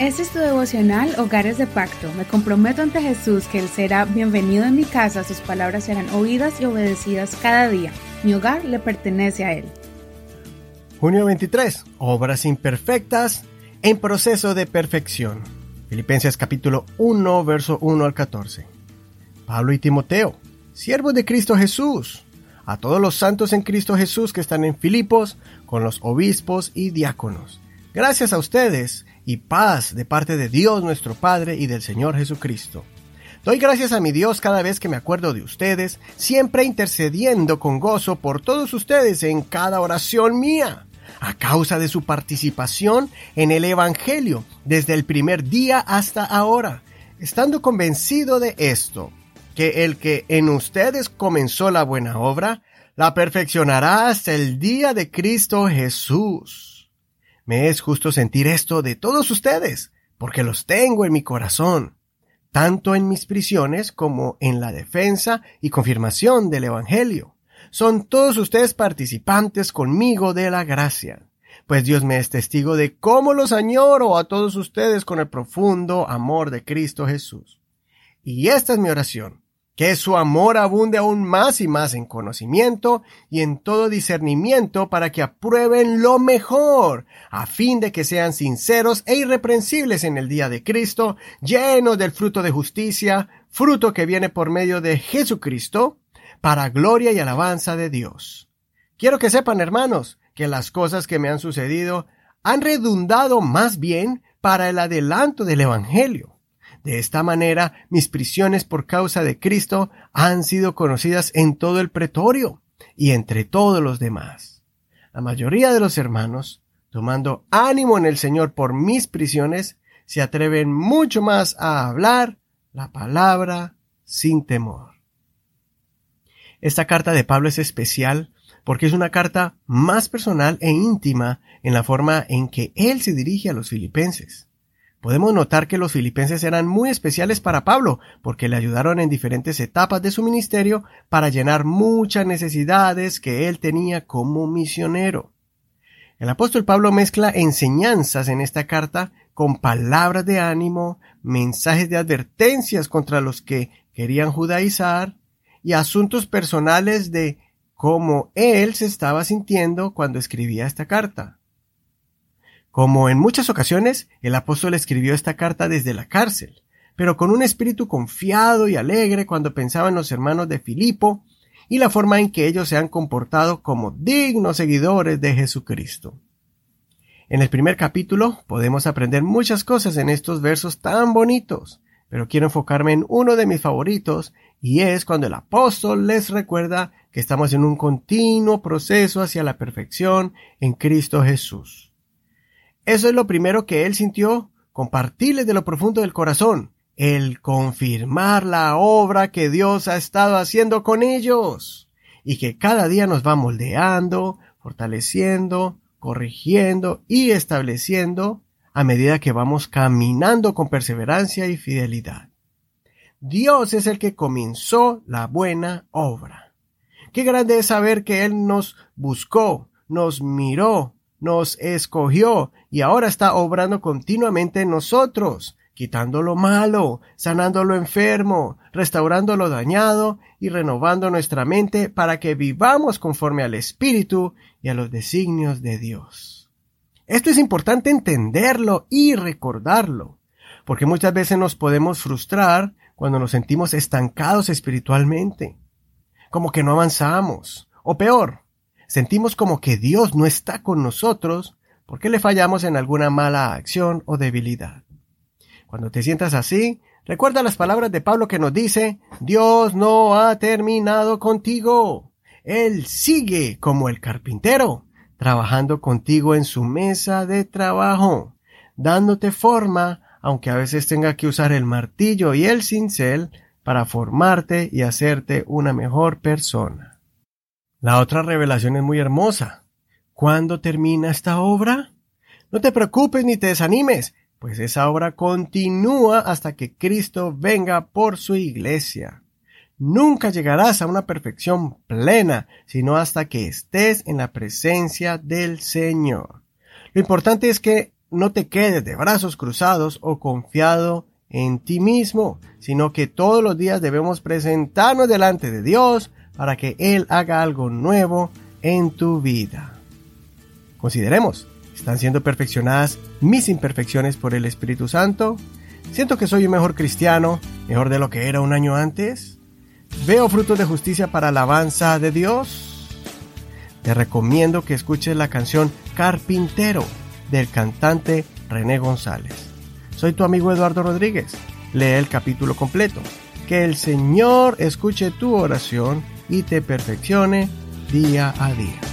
Este es tu devocional Hogares de Pacto. Me comprometo ante Jesús que Él será bienvenido en mi casa, sus palabras serán oídas y obedecidas cada día. Mi hogar le pertenece a Él. Junio 23. Obras imperfectas en proceso de perfección. Filipenses capítulo 1, verso 1 al 14. Pablo y Timoteo, siervos de Cristo Jesús, a todos los santos en Cristo Jesús que están en Filipos, con los obispos y diáconos. Gracias a ustedes y paz de parte de Dios nuestro Padre y del Señor Jesucristo. Doy gracias a mi Dios cada vez que me acuerdo de ustedes, siempre intercediendo con gozo por todos ustedes en cada oración mía, a causa de su participación en el Evangelio desde el primer día hasta ahora, estando convencido de esto, que el que en ustedes comenzó la buena obra, la perfeccionará hasta el día de Cristo Jesús. Me es justo sentir esto de todos ustedes, porque los tengo en mi corazón, tanto en mis prisiones como en la defensa y confirmación del Evangelio. Son todos ustedes participantes conmigo de la gracia, pues Dios me es testigo de cómo los añoro a todos ustedes con el profundo amor de Cristo Jesús. Y esta es mi oración, que su amor abunde aún más y más en conocimiento y en todo discernimiento para que aprueben lo mejor, a fin de que sean sinceros e irreprensibles en el día de Cristo, llenos del fruto de justicia, fruto que viene por medio de Jesucristo, para gloria y alabanza de Dios. Quiero que sepan, hermanos, que las cosas que me han sucedido han redundado más bien para el adelanto del Evangelio de esta manera, mis prisiones por causa de Cristo han sido conocidas en todo el pretorio y entre todos los demás. La mayoría de los hermanos, tomando ánimo en el Señor por mis prisiones, se atreven mucho más a hablar la palabra sin temor. Esta carta de Pablo es especial porque es una carta más personal e íntima en la forma en que él se dirige a los filipenses. Podemos notar que los filipenses eran muy especiales para Pablo, porque le ayudaron en diferentes etapas de su ministerio para llenar muchas necesidades que él tenía como misionero. El apóstol Pablo mezcla enseñanzas en esta carta con palabras de ánimo, mensajes de advertencias contra los que querían judaizar y asuntos personales de cómo él se estaba sintiendo cuando escribía esta carta. Como en muchas ocasiones, el apóstol escribió esta carta desde la cárcel, pero con un espíritu confiado y alegre cuando pensaba en los hermanos de Filipo y la forma en que ellos se han comportado como dignos seguidores de Jesucristo. En el primer capítulo podemos aprender muchas cosas en estos versos tan bonitos, pero quiero enfocarme en uno de mis favoritos, y es cuando el apóstol les recuerda que estamos en un continuo proceso hacia la perfección en Cristo Jesús. Eso es lo primero que él sintió, compartirles de lo profundo del corazón, el confirmar la obra que Dios ha estado haciendo con ellos y que cada día nos va moldeando, fortaleciendo, corrigiendo y estableciendo a medida que vamos caminando con perseverancia y fidelidad. Dios es el que comenzó la buena obra. Qué grande es saber que Él nos buscó, nos miró, nos escogió y ahora está obrando continuamente en nosotros, quitando lo malo, sanando lo enfermo, restaurando lo dañado y renovando nuestra mente para que vivamos conforme al Espíritu y a los designios de Dios. Esto es importante entenderlo y recordarlo, porque muchas veces nos podemos frustrar cuando nos sentimos estancados espiritualmente, como que no avanzamos, o peor, sentimos como que Dios no está con nosotros porque le fallamos en alguna mala acción o debilidad. Cuando te sientas así, recuerda las palabras de Pablo que nos dice, Dios no ha terminado contigo. Él sigue como el carpintero, trabajando contigo en su mesa de trabajo, dándote forma, aunque a veces tenga que usar el martillo y el cincel para formarte y hacerte una mejor persona. La otra revelación es muy hermosa. ¿Cuándo termina esta obra? No te preocupes ni te desanimes, pues esa obra continúa hasta que Cristo venga por su iglesia. Nunca llegarás a una perfección plena, sino hasta que estés en la presencia del Señor. Lo importante es que no te quedes de brazos cruzados o confiado en ti mismo, sino que todos los días debemos presentarnos delante de Dios para que Él haga algo nuevo en tu vida. Consideremos, ¿están siendo perfeccionadas mis imperfecciones por el Espíritu Santo? ¿Siento que soy un mejor cristiano, mejor de lo que era un año antes? ¿Veo frutos de justicia para alabanza de Dios? Te recomiendo que escuches la canción Carpintero del cantante René González. Soy tu amigo Eduardo Rodríguez. Lee el capítulo completo. Que el Señor escuche tu oración y te perfeccione día a día.